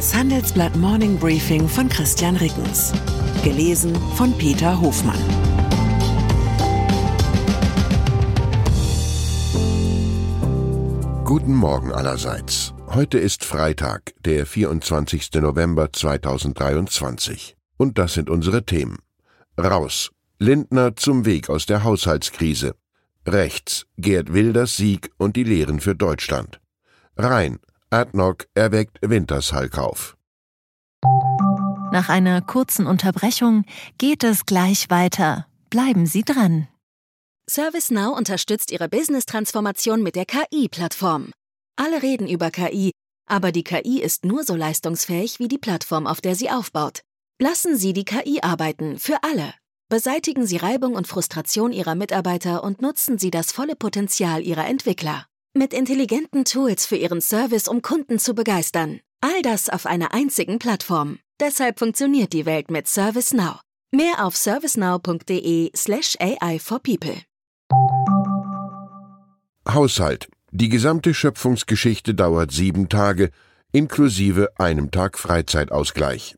Das Handelsblatt Morning Briefing von Christian Rickens. Gelesen von Peter Hofmann. Guten Morgen allerseits. Heute ist Freitag, der 24. November 2023. Und das sind unsere Themen. Raus. Lindner zum Weg aus der Haushaltskrise. Rechts. Gerd Wilders Sieg und die Lehren für Deutschland. Rein. Adnock erweckt Wintershallkauf. Nach einer kurzen Unterbrechung geht es gleich weiter. Bleiben Sie dran. ServiceNow unterstützt Ihre Business-Transformation mit der KI-Plattform. Alle reden über KI, aber die KI ist nur so leistungsfähig wie die Plattform, auf der sie aufbaut. Lassen Sie die KI arbeiten, für alle. Beseitigen Sie Reibung und Frustration Ihrer Mitarbeiter und nutzen Sie das volle Potenzial Ihrer Entwickler. Mit intelligenten Tools für Ihren Service, um Kunden zu begeistern. All das auf einer einzigen Plattform. Deshalb funktioniert die Welt mit ServiceNow. Mehr auf servicenow.de/slash AI for People. Haushalt. Die gesamte Schöpfungsgeschichte dauert sieben Tage, inklusive einem Tag Freizeitausgleich.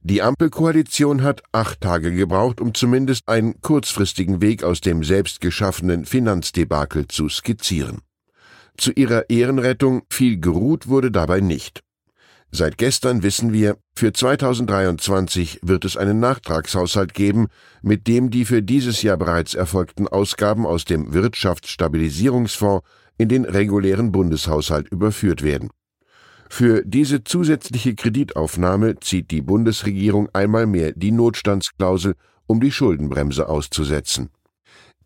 Die Ampelkoalition hat acht Tage gebraucht, um zumindest einen kurzfristigen Weg aus dem selbstgeschaffenen Finanzdebakel zu skizzieren. Zu ihrer Ehrenrettung viel geruht wurde dabei nicht. Seit gestern wissen wir, für 2023 wird es einen Nachtragshaushalt geben, mit dem die für dieses Jahr bereits erfolgten Ausgaben aus dem Wirtschaftsstabilisierungsfonds in den regulären Bundeshaushalt überführt werden. Für diese zusätzliche Kreditaufnahme zieht die Bundesregierung einmal mehr die Notstandsklausel, um die Schuldenbremse auszusetzen.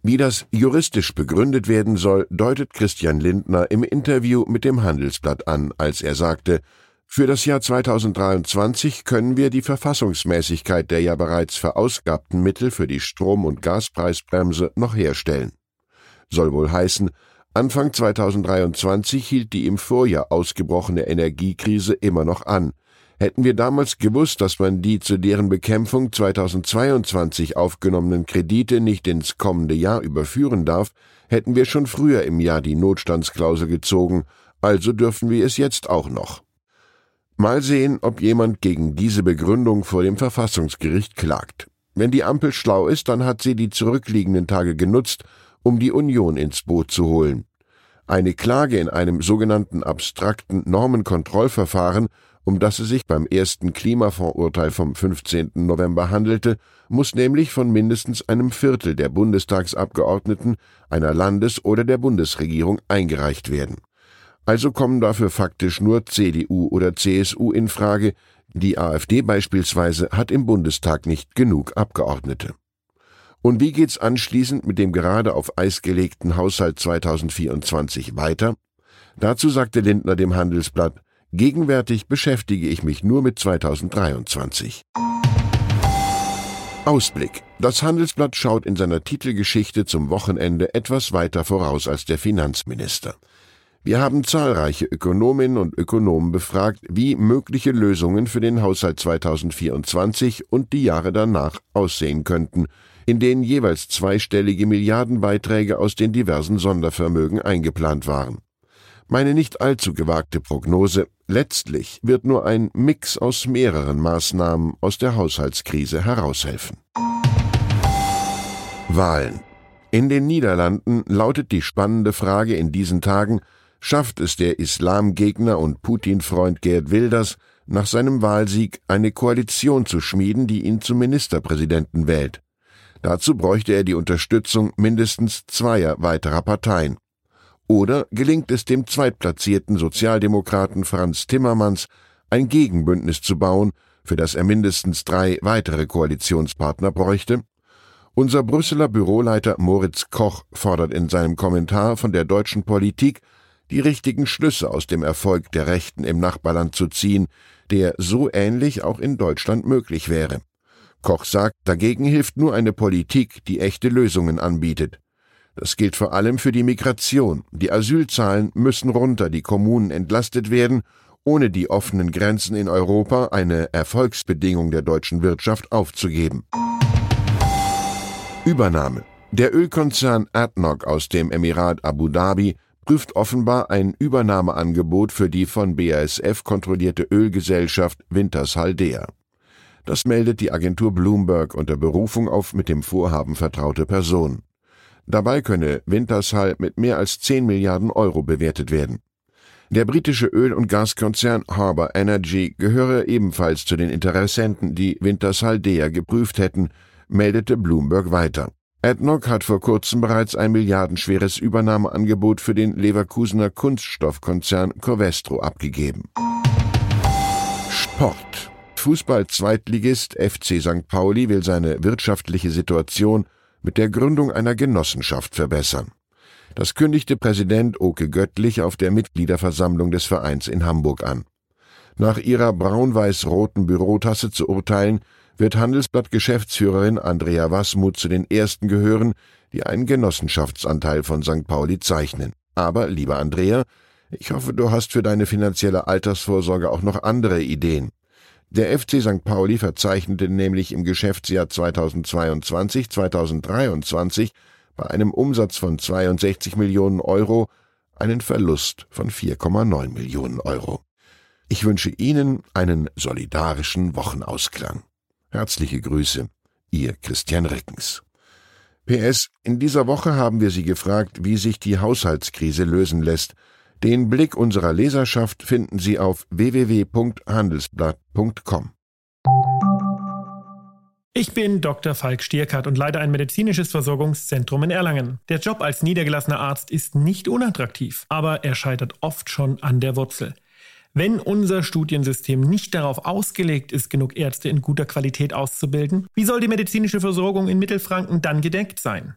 Wie das juristisch begründet werden soll, deutet Christian Lindner im Interview mit dem Handelsblatt an, als er sagte, für das Jahr 2023 können wir die Verfassungsmäßigkeit der ja bereits verausgabten Mittel für die Strom- und Gaspreisbremse noch herstellen. Soll wohl heißen, Anfang 2023 hielt die im Vorjahr ausgebrochene Energiekrise immer noch an, Hätten wir damals gewusst, dass man die zu deren Bekämpfung 2022 aufgenommenen Kredite nicht ins kommende Jahr überführen darf, hätten wir schon früher im Jahr die Notstandsklausel gezogen, also dürfen wir es jetzt auch noch. Mal sehen, ob jemand gegen diese Begründung vor dem Verfassungsgericht klagt. Wenn die Ampel schlau ist, dann hat sie die zurückliegenden Tage genutzt, um die Union ins Boot zu holen. Eine Klage in einem sogenannten abstrakten Normenkontrollverfahren um das es sich beim ersten Klimafondsurteil vom 15. November handelte, muss nämlich von mindestens einem Viertel der Bundestagsabgeordneten, einer Landes- oder der Bundesregierung eingereicht werden. Also kommen dafür faktisch nur CDU oder CSU in Frage, die AfD beispielsweise hat im Bundestag nicht genug Abgeordnete. Und wie geht's anschließend mit dem gerade auf Eis gelegten Haushalt 2024 weiter? Dazu sagte Lindner dem Handelsblatt, Gegenwärtig beschäftige ich mich nur mit 2023. Ausblick. Das Handelsblatt schaut in seiner Titelgeschichte zum Wochenende etwas weiter voraus als der Finanzminister. Wir haben zahlreiche Ökonominnen und Ökonomen befragt, wie mögliche Lösungen für den Haushalt 2024 und die Jahre danach aussehen könnten, in denen jeweils zweistellige Milliardenbeiträge aus den diversen Sondervermögen eingeplant waren. Meine nicht allzu gewagte Prognose, letztlich wird nur ein Mix aus mehreren Maßnahmen aus der Haushaltskrise heraushelfen. Wahlen. In den Niederlanden lautet die spannende Frage in diesen Tagen, schafft es der Islamgegner und Putin-Freund Gerd Wilders, nach seinem Wahlsieg eine Koalition zu schmieden, die ihn zum Ministerpräsidenten wählt. Dazu bräuchte er die Unterstützung mindestens zweier weiterer Parteien. Oder gelingt es dem zweitplatzierten Sozialdemokraten Franz Timmermans, ein Gegenbündnis zu bauen, für das er mindestens drei weitere Koalitionspartner bräuchte? Unser Brüsseler Büroleiter Moritz Koch fordert in seinem Kommentar von der deutschen Politik, die richtigen Schlüsse aus dem Erfolg der Rechten im Nachbarland zu ziehen, der so ähnlich auch in Deutschland möglich wäre. Koch sagt, dagegen hilft nur eine Politik, die echte Lösungen anbietet. Das gilt vor allem für die Migration. Die Asylzahlen müssen runter, die Kommunen entlastet werden, ohne die offenen Grenzen in Europa eine Erfolgsbedingung der deutschen Wirtschaft aufzugeben. Übernahme. Der Ölkonzern ADNOC aus dem Emirat Abu Dhabi prüft offenbar ein Übernahmeangebot für die von BASF kontrollierte Ölgesellschaft Wintershaldea. Das meldet die Agentur Bloomberg unter Berufung auf mit dem Vorhaben vertraute Person. Dabei könne Wintershall mit mehr als 10 Milliarden Euro bewertet werden. Der britische Öl- und Gaskonzern Harbour Energy gehöre ebenfalls zu den Interessenten, die Wintershaldea geprüft hätten, meldete Bloomberg weiter. ADNOC hat vor kurzem bereits ein milliardenschweres Übernahmeangebot für den Leverkusener Kunststoffkonzern Covestro abgegeben. Sport. Fußball-Zweitligist FC St. Pauli will seine wirtschaftliche Situation mit der Gründung einer Genossenschaft verbessern. Das kündigte Präsident Oke Göttlich auf der Mitgliederversammlung des Vereins in Hamburg an. Nach ihrer braun-weiß-roten Bürotasse zu urteilen, wird Handelsblatt-Geschäftsführerin Andrea Wasmuth zu den ersten gehören, die einen Genossenschaftsanteil von St. Pauli zeichnen. Aber, lieber Andrea, ich hoffe, du hast für deine finanzielle Altersvorsorge auch noch andere Ideen. Der FC St. Pauli verzeichnete nämlich im Geschäftsjahr 2022-2023 bei einem Umsatz von 62 Millionen Euro einen Verlust von 4,9 Millionen Euro. Ich wünsche Ihnen einen solidarischen Wochenausklang. Herzliche Grüße, Ihr Christian Reckens. PS, in dieser Woche haben wir Sie gefragt, wie sich die Haushaltskrise lösen lässt. Den Blick unserer Leserschaft finden Sie auf www.handelsblatt.com. Ich bin Dr. Falk Stierkart und leite ein medizinisches Versorgungszentrum in Erlangen. Der Job als niedergelassener Arzt ist nicht unattraktiv, aber er scheitert oft schon an der Wurzel. Wenn unser Studiensystem nicht darauf ausgelegt ist, genug Ärzte in guter Qualität auszubilden, wie soll die medizinische Versorgung in Mittelfranken dann gedeckt sein?